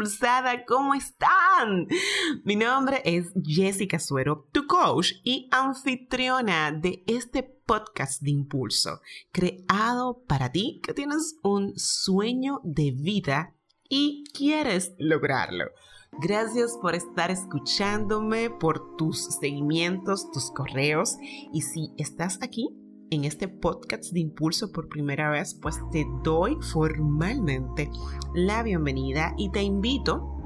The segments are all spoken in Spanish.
Impulsada, ¿cómo están? Mi nombre es Jessica Suero, tu coach y anfitriona de este podcast de impulso, creado para ti que tienes un sueño de vida y quieres lograrlo. Gracias por estar escuchándome, por tus seguimientos, tus correos. Y si estás aquí en este podcast de impulso por primera vez, pues te doy formalmente la bienvenida y te invito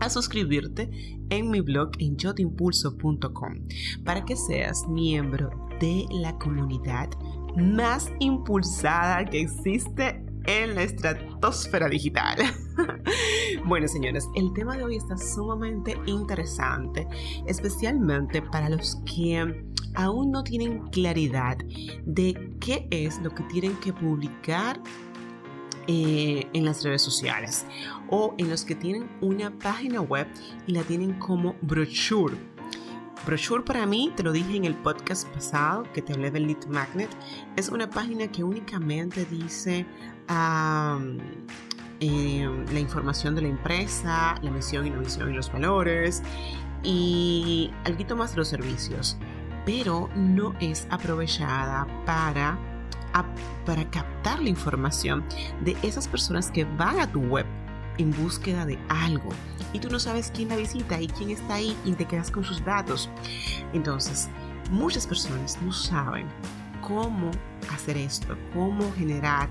a suscribirte en mi blog en yotimpulso.com para que seas miembro de la comunidad más impulsada que existe en la estratosfera digital. bueno, señores, el tema de hoy está sumamente interesante, especialmente para los que aún no tienen claridad de qué es lo que tienen que publicar eh, en las redes sociales o en los que tienen una página web y la tienen como brochure. Brochure para mí, te lo dije en el podcast pasado que te hablé del lead magnet, es una página que únicamente dice eh, la información de la empresa, la misión y la visión y los valores y algo más de los servicios, pero no es aprovechada para, para captar la información de esas personas que van a tu web en búsqueda de algo y tú no sabes quién la visita y quién está ahí y te quedas con sus datos. Entonces, muchas personas no saben cómo hacer esto, cómo generar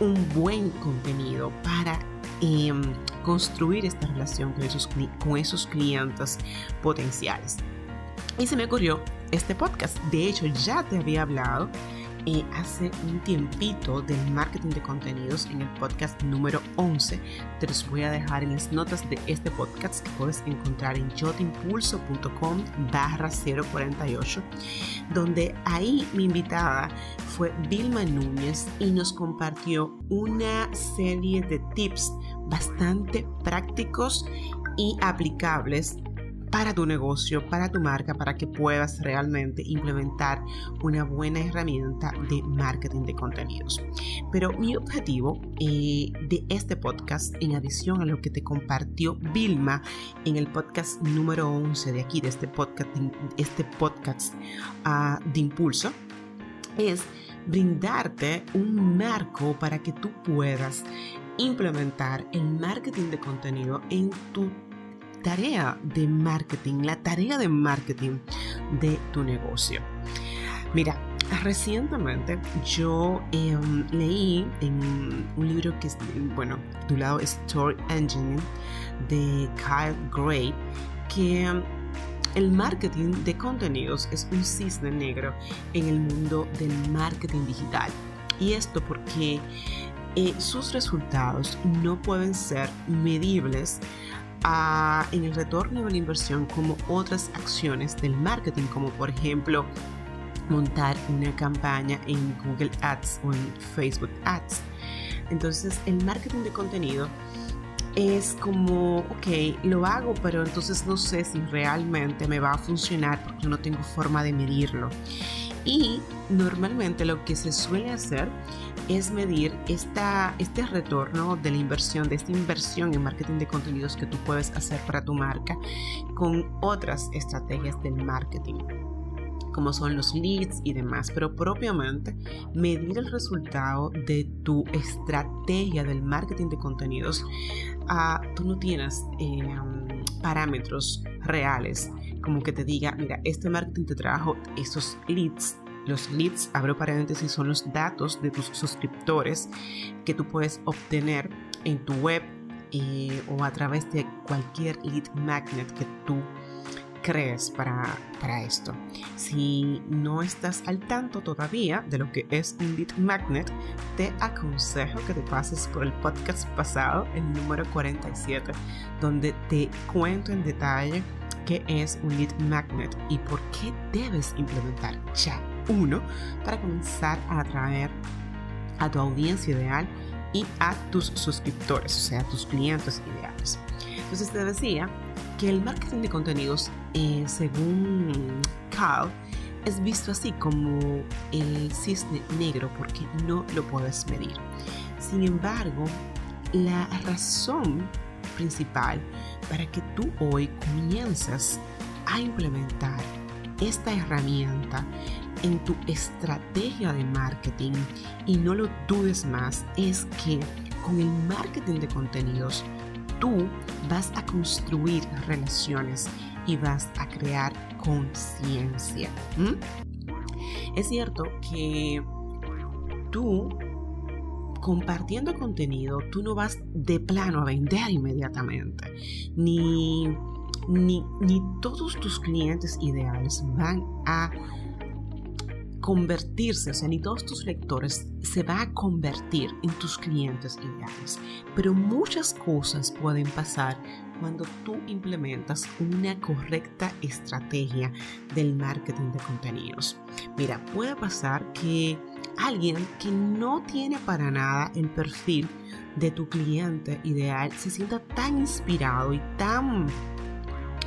un buen contenido para em, construir esta relación con esos, con esos clientes potenciales. Y se me ocurrió este podcast. De hecho, ya te había hablado hace un tiempito del marketing de contenidos en el podcast número 11. Te los voy a dejar en las notas de este podcast que puedes encontrar en jotimpulso.com barra 048, donde ahí mi invitada fue Vilma Núñez y nos compartió una serie de tips bastante prácticos y aplicables para tu negocio, para tu marca, para que puedas realmente implementar una buena herramienta de marketing de contenidos. Pero mi objetivo eh, de este podcast, en adición a lo que te compartió Vilma en el podcast número 11 de aquí, de este podcast, este podcast uh, de impulso, es brindarte un marco para que tú puedas implementar el marketing de contenido en tu tarea de marketing, la tarea de marketing de tu negocio. Mira, recientemente yo em, leí en un libro que es, bueno, titulado Story Engine de Kyle Gray, que em, el marketing de contenidos es un cisne negro en el mundo del marketing digital. Y esto porque eh, sus resultados no pueden ser medibles en el retorno de la inversión como otras acciones del marketing, como por ejemplo montar una campaña en Google Ads o en Facebook Ads. Entonces el marketing de contenido es como, ok, lo hago, pero entonces no sé si realmente me va a funcionar porque no tengo forma de medirlo. Y normalmente lo que se suele hacer es medir esta, este retorno de la inversión, de esta inversión en marketing de contenidos que tú puedes hacer para tu marca con otras estrategias del marketing como son los leads y demás, pero propiamente medir el resultado de tu estrategia del marketing de contenidos, ah, tú no tienes em, parámetros reales como que te diga, mira, este marketing te trajo esos leads los leads, abro paréntesis, son los datos de tus suscriptores que tú puedes obtener en tu web eh, o a través de cualquier lead magnet que tú crees para, para esto. Si no estás al tanto todavía de lo que es un lead magnet, te aconsejo que te pases por el podcast pasado, el número 47, donde te cuento en detalle qué es un lead magnet y por qué debes implementar ya uno para comenzar a atraer a tu audiencia ideal y a tus suscriptores, o sea, a tus clientes ideales. Entonces te decía que el marketing de contenidos, eh, según Carl, es visto así como el cisne negro porque no lo puedes medir. Sin embargo, la razón principal para que tú hoy comienzas a implementar esta herramienta en tu estrategia de marketing y no lo dudes más es que con el marketing de contenidos tú vas a construir relaciones y vas a crear conciencia. Es cierto que tú compartiendo contenido, tú no vas de plano a vender inmediatamente, ni, ni, ni todos tus clientes ideales van a convertirse, o sea, ni todos tus lectores se van a convertir en tus clientes ideales. Pero muchas cosas pueden pasar cuando tú implementas una correcta estrategia del marketing de contenidos. Mira, puede pasar que alguien que no tiene para nada el perfil de tu cliente ideal se sienta tan inspirado y tan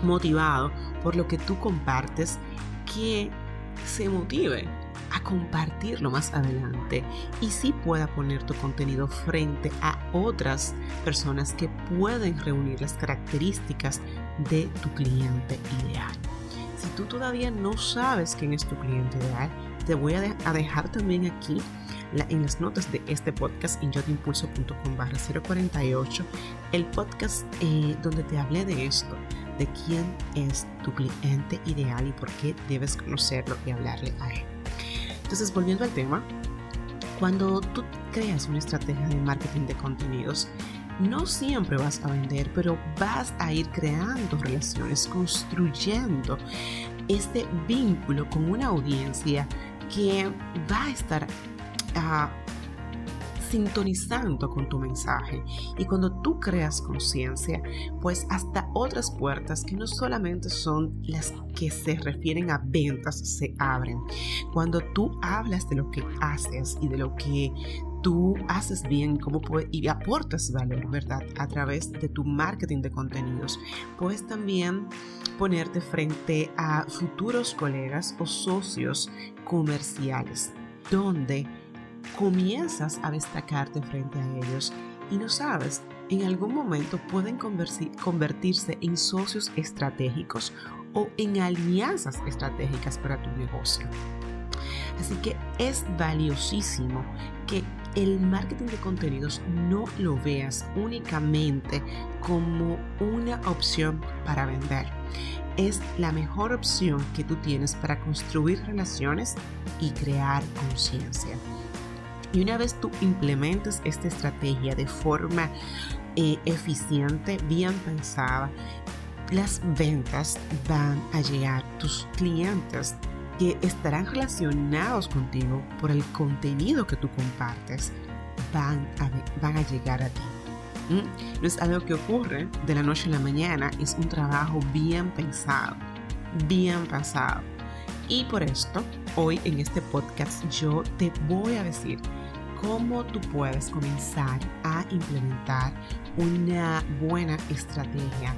motivado por lo que tú compartes que se motive a compartirlo más adelante y si pueda poner tu contenido frente a otras personas que pueden reunir las características de tu cliente ideal. Si tú todavía no sabes quién es tu cliente ideal, te voy a, dejar también aquí en las notas de este podcast en yotimpulso.com barra 048 el podcast eh, donde te hablé de esto, de quién es tu cliente ideal y por qué debes conocerlo y hablarle a él. Entonces, volviendo al tema, cuando tú creas una estrategia de marketing de contenidos, no siempre vas a vender, pero vas a ir creando relaciones, construyendo este vínculo con una audiencia que va a estar uh, sintonizando con tu mensaje. Y cuando tú creas conciencia, pues hasta otras puertas que no solamente son las que se refieren a ventas se abren. Cuando tú hablas de lo que haces y de lo que tú haces bien cómo y aportas valor, ¿verdad? A través de tu marketing de contenidos, puedes también ponerte frente a futuros colegas o socios comerciales, donde comienzas a destacarte frente a ellos y no sabes, en algún momento pueden convertirse en socios estratégicos o en alianzas estratégicas para tu negocio. Así que es valiosísimo que el marketing de contenidos no lo veas únicamente como una opción para vender. Es la mejor opción que tú tienes para construir relaciones y crear conciencia. Y una vez tú implementes esta estrategia de forma eh, eficiente, bien pensada, las ventas van a llegar. Tus clientes que estarán relacionados contigo por el contenido que tú compartes van a, van a llegar a ti. ¿Mm? No es algo que ocurre de la noche a la mañana, es un trabajo bien pensado, bien pensado. Y por esto, hoy en este podcast yo te voy a decir cómo tú puedes comenzar a implementar una buena estrategia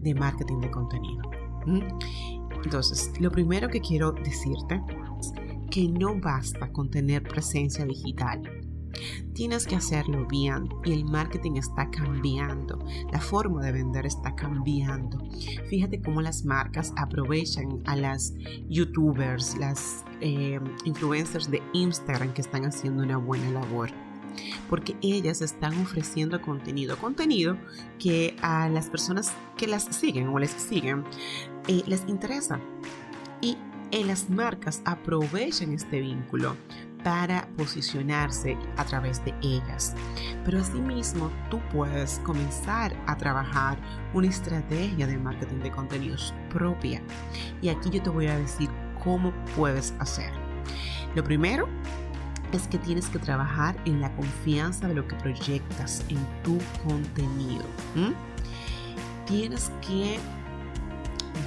de marketing de contenido. Entonces, lo primero que quiero decirte es que no basta con tener presencia digital. Tienes que hacerlo bien y el marketing está cambiando, la forma de vender está cambiando. Fíjate cómo las marcas aprovechan a las youtubers, las eh, influencers de Instagram que están haciendo una buena labor porque ellas están ofreciendo contenido, contenido que a las personas que las siguen o les siguen eh, les interesa. Y en las marcas aprovechan este vínculo para posicionarse a través de ellas. Pero asimismo, tú puedes comenzar a trabajar una estrategia de marketing de contenidos propia. Y aquí yo te voy a decir cómo puedes hacer. Lo primero es que tienes que trabajar en la confianza de lo que proyectas en tu contenido. Tienes que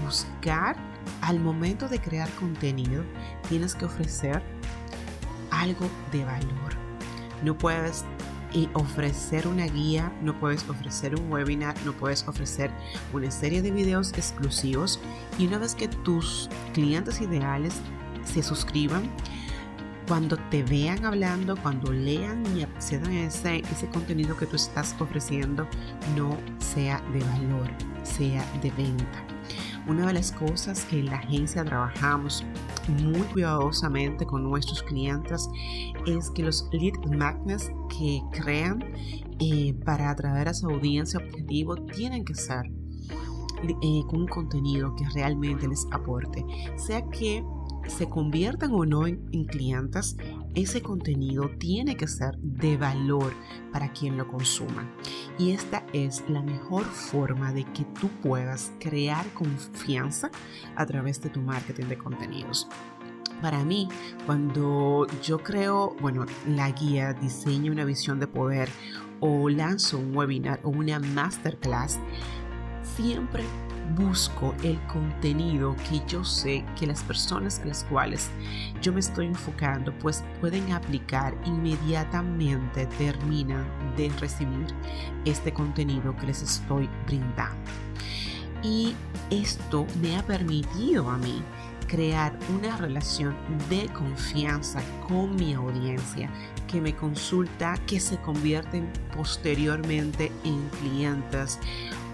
buscar al momento de crear contenido tienes que ofrecer algo de valor. No puedes eh, ofrecer una guía, no puedes ofrecer un webinar, no puedes ofrecer una serie de videos exclusivos y una vez que tus clientes ideales se suscriban, cuando te vean hablando, cuando lean y accedan a ese, ese contenido que tú estás ofreciendo, no sea de valor, sea de venta. Una de las cosas que en la agencia trabajamos muy cuidadosamente con nuestros clientes es que los lead magnets que crean eh, para atraer a su audiencia objetivo tienen que ser eh, con un contenido que realmente les aporte, sea que se conviertan o no en, clientes, ese contenido tiene que ser de valor para quien lo consuma. Y esta es la mejor forma de que tú puedas crear confianza a través de tu marketing de contenidos. Para mí, cuando yo creo, bueno, la guía, diseño una visión de poder o lanzo un webinar o una masterclass, siempre busco el contenido que yo sé que las personas a las cuales yo me estoy enfocando pues pueden aplicar inmediatamente terminan de recibir este contenido que les estoy brindando. Y esto me ha permitido a mí crear una relación de confianza con mi audiencia que me consulta, que se convierten posteriormente en clientes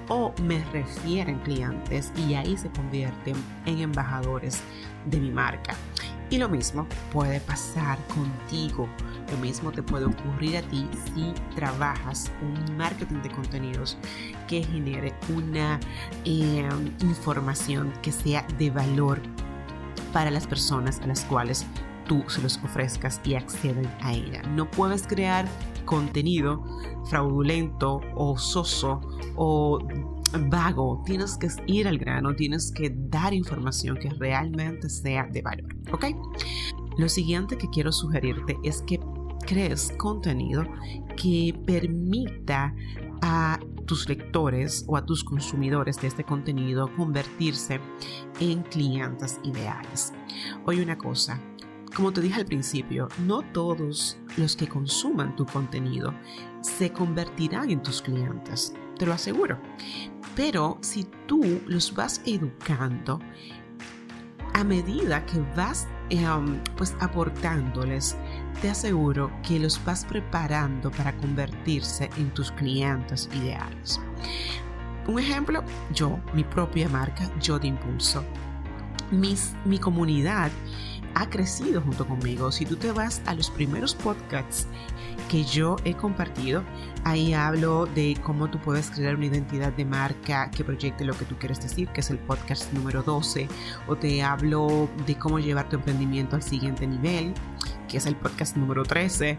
o me refieren clientes y ahí se convierten en embajadores de mi marca. Y lo mismo puede pasar contigo. Lo mismo te puede ocurrir a ti si trabajas un marketing de contenidos que genere una eh, información que sea de valor para las personas a las cuales tú se los ofrezcas y acceden a ella. No puedes crear contenido fraudulento o soso o vago. Tienes que ir al grano, tienes que dar información que realmente sea de valor. ¿Ok? Lo siguiente que quiero sugerirte es que crees contenido que permita a tus lectores o a tus consumidores de este contenido convertirse en clientes ideales. Oye una cosa, como te dije al principio, no todos los que consuman tu contenido se convertirán en tus clientes, te lo aseguro. Pero si tú los vas educando, a medida que vas em, pues aportándoles, te aseguro que los vas preparando para convertirse en tus clientes ideales. Un ejemplo, yo, mi propia marca, yo de impulso. Mis, mi comunidad ha crecido junto conmigo. Si tú te vas a los primeros podcasts que yo he compartido, ahí hablo de cómo tú puedes crear una identidad de marca que proyecte lo que tú quieres decir, que es el podcast número 12, o te hablo de cómo llevar tu emprendimiento al siguiente nivel, que es el podcast número 13,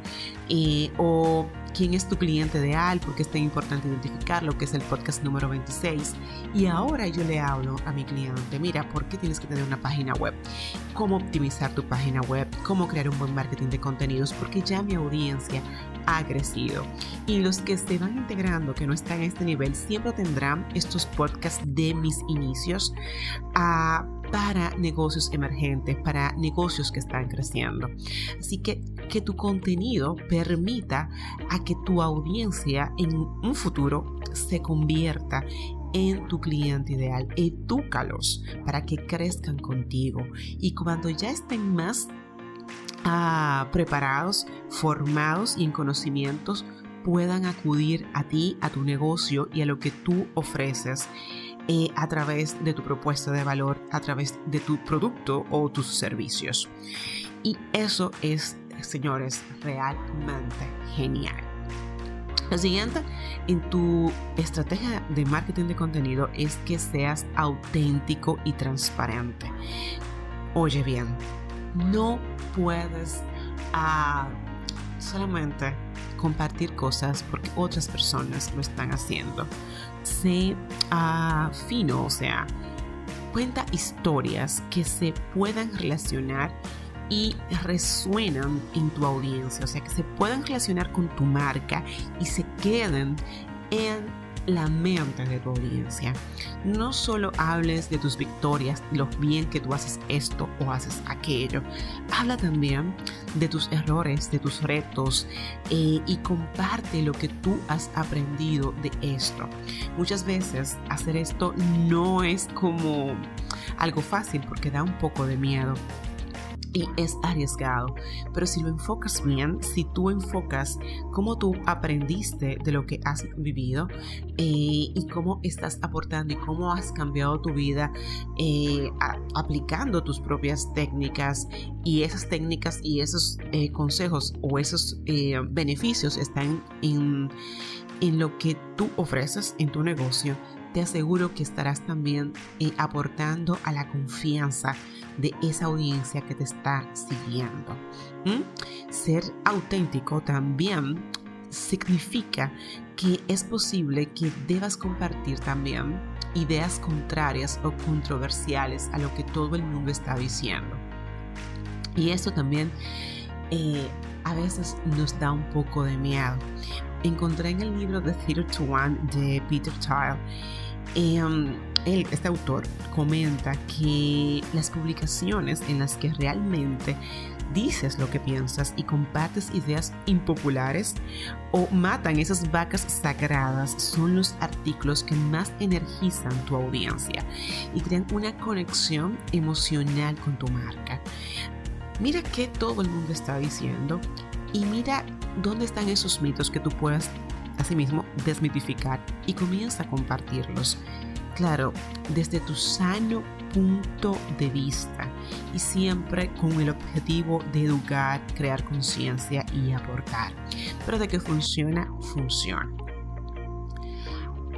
o quién es tu cliente ideal, porque es tan importante identificarlo, que es el podcast número 26. Y ahora yo le hablo a mi cliente, mira, ¿por qué tienes que tener una página web? ¿Cómo optimizar tu página web? ¿Cómo crear un buen marketing de contenidos? Porque ya mi audiencia ha crecido. Y los que se van integrando, que no están en este nivel, siempre tendrán estos podcasts de mis inicios a para negocios emergentes, para negocios que están creciendo. Así que que tu contenido permita a que tu audiencia en un futuro se convierta en tu cliente ideal. Edúcalos para que crezcan contigo. Y cuando ya estén más ah, preparados, formados y en conocimientos, puedan acudir a ti, a tu negocio y a lo que tú ofreces eh, a través de tu propuesta de valor, a través de tu producto o tus servicios. Y eso es, señores, realmente genial. Lo siguiente en tu estrategia de marketing de contenido es que seas auténtico y transparente. Oye bien, no puedes ah, solamente compartir cosas porque otras personas lo están haciendo. Sé ah, fino, o sea, cuenta historias que se puedan relacionar y resuenan en tu audiencia, o sea, que se puedan relacionar con tu marca y se queden en la mente de tu audiencia. No solo hables de tus victorias, lo bien que tú haces esto o haces aquello. Habla también de tus errores, de tus retos eh, y comparte lo que tú has aprendido de esto. Muchas veces hacer esto no es como algo fácil porque da un poco de miedo y es arriesgado. Pero si lo enfocas bien, si tú enfocas cómo tú aprendiste de lo que has vivido eh, y cómo estás aportando y cómo has cambiado tu vida eh, aplicando tus propias técnicas y esas técnicas y esos eh, consejos o esos beneficios están en, en lo que tú ofreces en tu negocio, te aseguro que estarás también aportando a la confianza de esa audiencia que te está siguiendo. Ser auténtico también significa que es posible que debas compartir también ideas contrarias o controversiales a lo que todo el mundo está diciendo. Y esto también eh, a veces nos da un poco de miedo. Encontré en el libro The Theater to One de Peter Thiel Em, este autor comenta que las publicaciones en las que realmente dices lo que piensas y compartes ideas impopulares o matan esas vacas sagradas son los artículos que más energizan tu audiencia y crean una conexión emocional con tu marca. Mira qué todo el mundo está diciendo y mira dónde están esos mitos que tú puedas asimismo desmitificar y comienza a compartirlos. Claro, desde tu sano punto de vista y siempre con el objetivo de educar, crear conciencia y aportar. Pero de que funciona, funciona.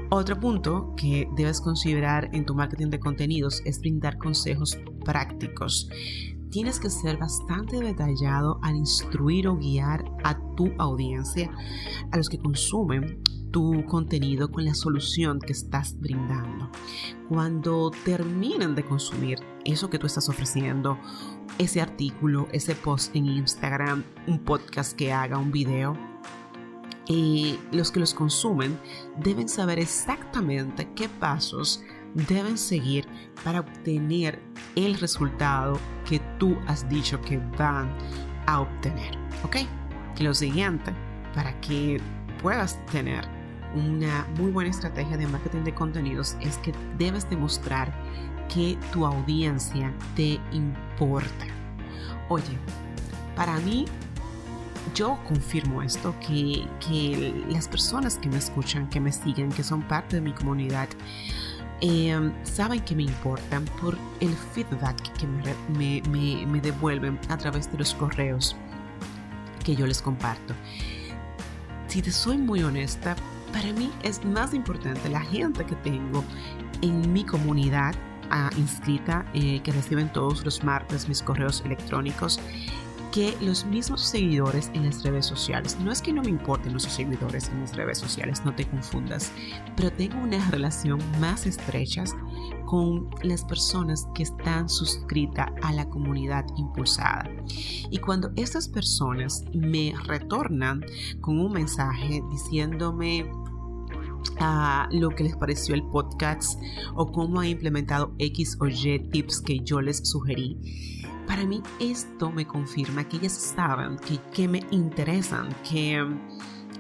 Otro punto que debes considerar en tu marketing de contenidos es brindar consejos prácticos tienes que ser bastante detallado al instruir o guiar a tu audiencia, a los que consumen tu contenido con la solución que estás brindando. Cuando terminen de consumir eso que tú estás ofreciendo, ese artículo, ese post en Instagram, un podcast que haga, un video, y los que los consumen deben saber exactamente qué pasos deben seguir para obtener el resultado que tú has dicho que van a obtener. ¿Ok? Lo siguiente, para que puedas tener una muy buena estrategia de marketing de contenidos es que debes demostrar que tu audiencia te importa. Oye, para mí, yo confirmo esto, que, que las personas que me escuchan, que me siguen, que son parte de mi comunidad, Em, saben que me importan por el feedback que me, devuelven a través de los correos que yo les comparto. Si te soy muy honesta, para mí es más importante la gente que tengo en mi comunidad ah, inscrita, eh, que reciben todos los martes mis correos electrónicos que los mismos seguidores en las redes sociales. No es que no me importen los seguidores en las redes sociales, no te confundas, pero tengo una relación más estrecha con las personas que están suscritas a la comunidad impulsada. Y cuando estas personas me retornan con un mensaje diciéndome a ah, lo que les pareció el podcast o cómo ha implementado X o Y tips que yo les sugerí, para mí esto me confirma que ellas saben que, que me interesan, que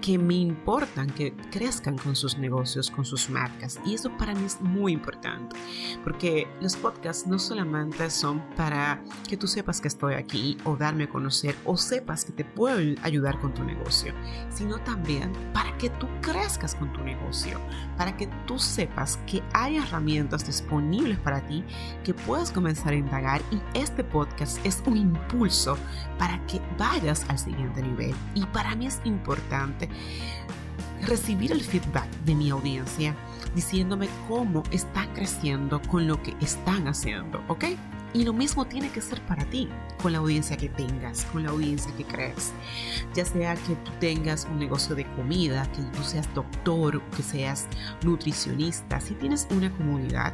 que me importan, que crezcan con sus negocios, con sus marcas. Y eso para mí es muy importante, porque los podcasts no solamente son para que tú sepas que estoy aquí o darme a conocer o sepas que te puedo ayudar con tu negocio, sino también para que tú crezcas con tu negocio, para que tú sepas que hay herramientas disponibles para ti que puedas comenzar a indagar y este podcast es un impulso para que vayas al siguiente nivel. Y para mí es importante recibir el feedback de mi audiencia diciéndome cómo están creciendo con lo que están haciendo, ¿ok? Y lo mismo tiene que ser para ti, con la audiencia que tengas, con la audiencia que crees. Ya sea que tú tengas un negocio de comida, que tú seas doctor, que seas nutricionista, si tienes una comunidad,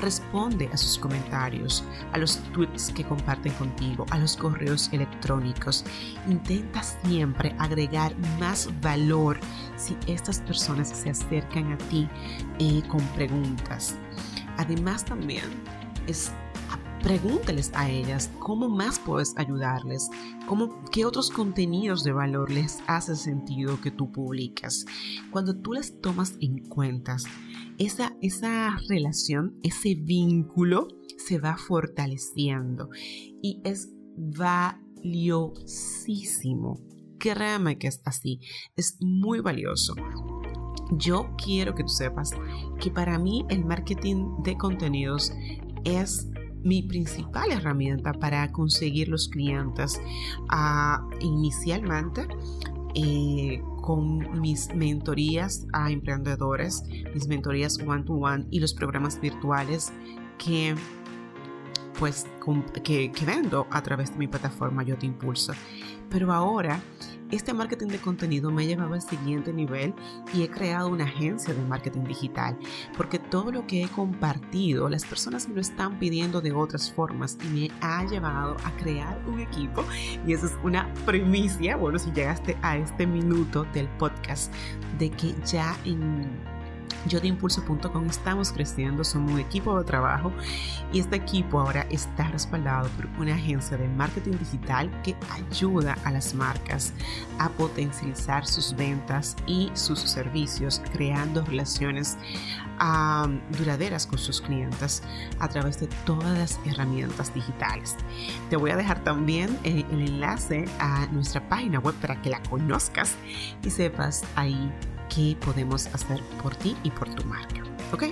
Responde a sus comentarios, a los tweets que comparten contigo, a los correos electrónicos. Intenta siempre agregar más valor si estas personas se acercan a ti eh, con preguntas. Además también es Pregúntales a ellas cómo más puedes ayudarles, cómo, qué otros contenidos de valor les hace sentido que tú publicas. Cuando tú les tomas en cuenta, esa, esa relación, ese vínculo se va fortaleciendo y es valiosísimo. Créeme que es así, es muy valioso. Yo quiero que tú sepas que para mí el marketing de contenidos es mi principal herramienta para conseguir los clientes. Ah, inicialmente, eh, con mis mentorías a emprendedores, mis mentorías one-to-one y los programas virtuales que pues que, vendo a través de mi plataforma Yo Te Impulso. Pero ahora este marketing de contenido me ha llevado al siguiente nivel y he creado una agencia de marketing digital, porque todo lo que he compartido, las personas me lo están pidiendo de otras formas y me ha llevado a crear un equipo. Y eso es una primicia, bueno, si llegaste a este minuto del podcast, de que ya en yo de impulso.com estamos creciendo, somos un equipo de trabajo y este equipo ahora está respaldado por una agencia de marketing digital que ayuda a las marcas a potencializar sus ventas y sus servicios, creando relaciones duraderas con sus clientes a través de todas las herramientas digitales. Te voy a dejar también el, el enlace a nuestra página web para que la conozcas y sepas ahí qué podemos hacer por ti y por tu marca. ¿Ok?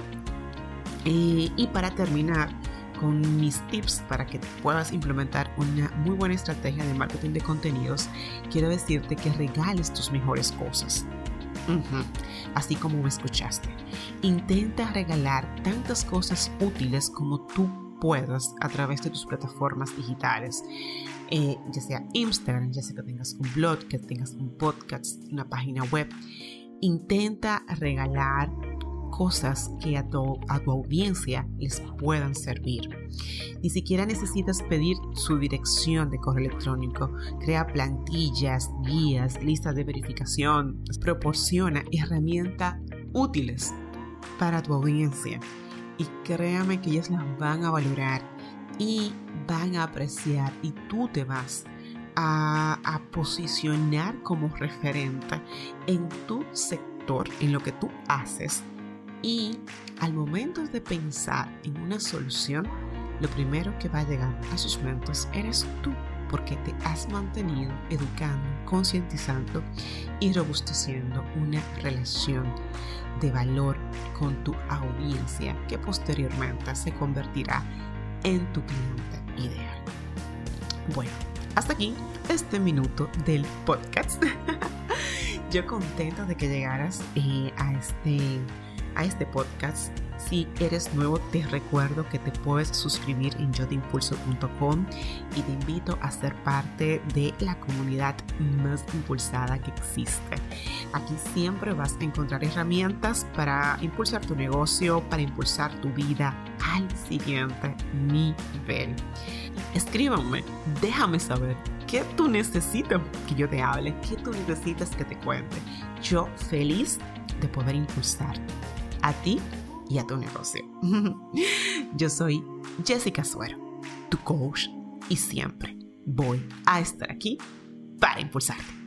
Eh, y para terminar con mis tips para que puedas implementar una muy buena estrategia de marketing de contenidos, quiero decirte que regales tus mejores cosas. Así como me escuchaste. Intenta regalar tantas cosas útiles como tú puedas a través de tus plataformas digitales. Eh, ya sea Instagram, ya sea que tengas un blog, que tengas un podcast, una página web intenta regalar cosas que a tu, a tu, audiencia les puedan servir. Ni siquiera necesitas pedir su dirección de correo electrónico. Crea plantillas, guías, listas de verificación. Proporciona herramientas útiles para tu audiencia. Y créame que ellas las van a valorar y van a apreciar y tú te vas a, posicionar como referente en tu sector, en lo que tú haces. Y al momento de pensar en una solución, lo primero que va a llegar a sus mentes eres tú, porque te has mantenido educando, concientizando y robusteciendo una relación de valor con tu audiencia que posteriormente se convertirá en tu cliente ideal. Bueno, hasta aquí este minuto del podcast. Yo contenta de que llegaras eh, a, este, a este podcast. Si eres nuevo, te recuerdo que te puedes suscribir en yotimpulso.com y te invito a ser parte de la comunidad más impulsada que existe. Aquí siempre vas a encontrar herramientas para impulsar tu negocio, para impulsar tu vida al siguiente nivel. Escríbanme, déjame saber qué tú necesitas que yo te hable, qué tú necesitas que te cuente. Yo feliz de poder impulsar a ti y a tu negocio. yo soy Jessica Suero, tu coach, y siempre voy a estar aquí para impulsarte.